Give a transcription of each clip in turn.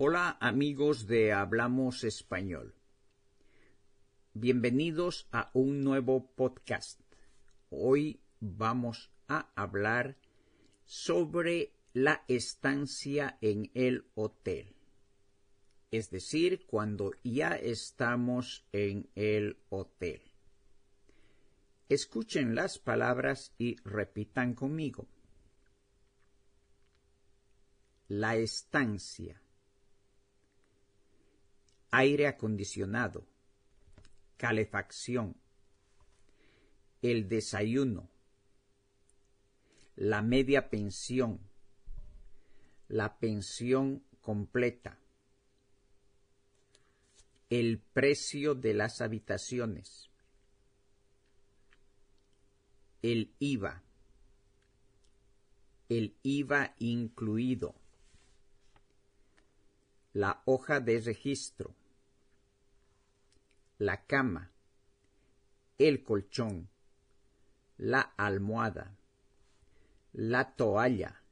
Hola amigos de Hablamos Español. Bienvenidos a un nuevo podcast. Hoy vamos a hablar sobre la estancia en el hotel. Es decir, cuando ya estamos en el hotel. Escuchen las palabras y repitan conmigo. La estancia. Aire acondicionado. Calefacción. El desayuno. La media pensión. La pensión completa. El precio de las habitaciones. El IVA. El IVA incluido la hoja de registro, la cama, el colchón, la almohada, la toalla,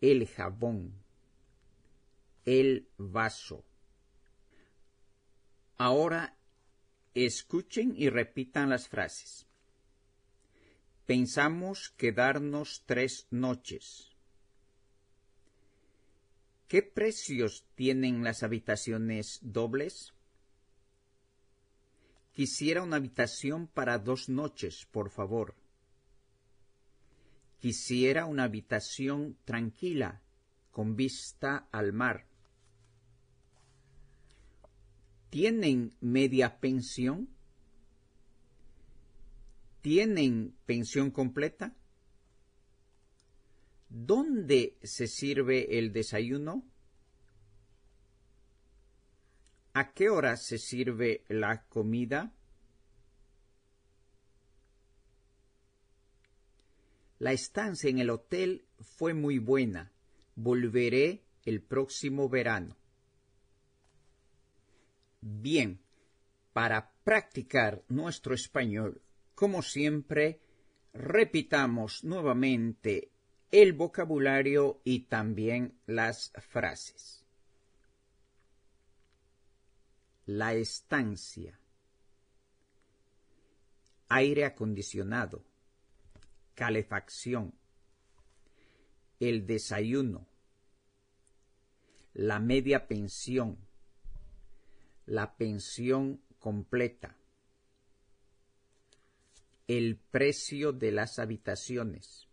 el jabón, el vaso. Ahora escuchen y repitan las frases. Pensamos quedarnos tres noches. ¿Qué precios tienen las habitaciones dobles? Quisiera una habitación para dos noches, por favor. Quisiera una habitación tranquila, con vista al mar. ¿Tienen media pensión? ¿Tienen pensión completa? ¿Dónde se sirve el desayuno? ¿A qué hora se sirve la comida? La estancia en el hotel fue muy buena. Volveré el próximo verano. Bien, para practicar nuestro español, como siempre, repitamos nuevamente el vocabulario y también las frases. La estancia. Aire acondicionado. Calefacción. El desayuno. La media pensión. La pensión completa. El precio de las habitaciones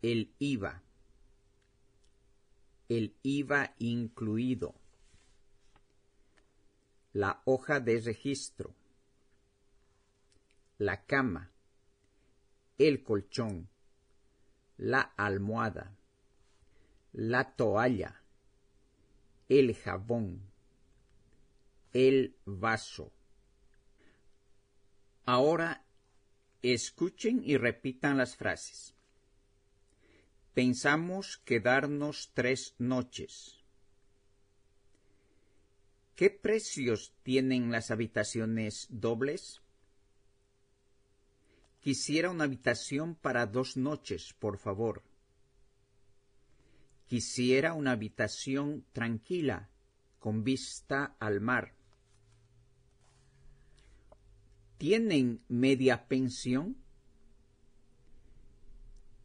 el IVA, el IVA incluido, la hoja de registro, la cama, el colchón, la almohada, la toalla, el jabón, el vaso. Ahora escuchen y repitan las frases. Pensamos quedarnos tres noches. ¿Qué precios tienen las habitaciones dobles? Quisiera una habitación para dos noches, por favor. Quisiera una habitación tranquila, con vista al mar. ¿Tienen media pensión?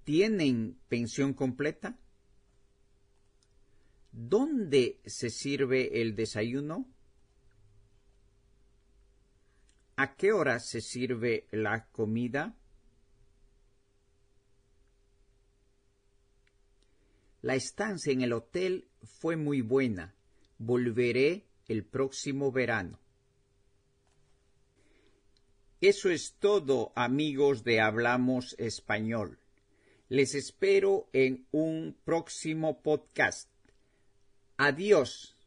tienen pensión completa? ¿Dónde se sirve el desayuno? ¿A qué hora se sirve la comida? La estancia en el hotel fue muy buena. Volveré el próximo verano. Eso es todo, amigos de Hablamos Español. Les espero en un próximo podcast. Adiós.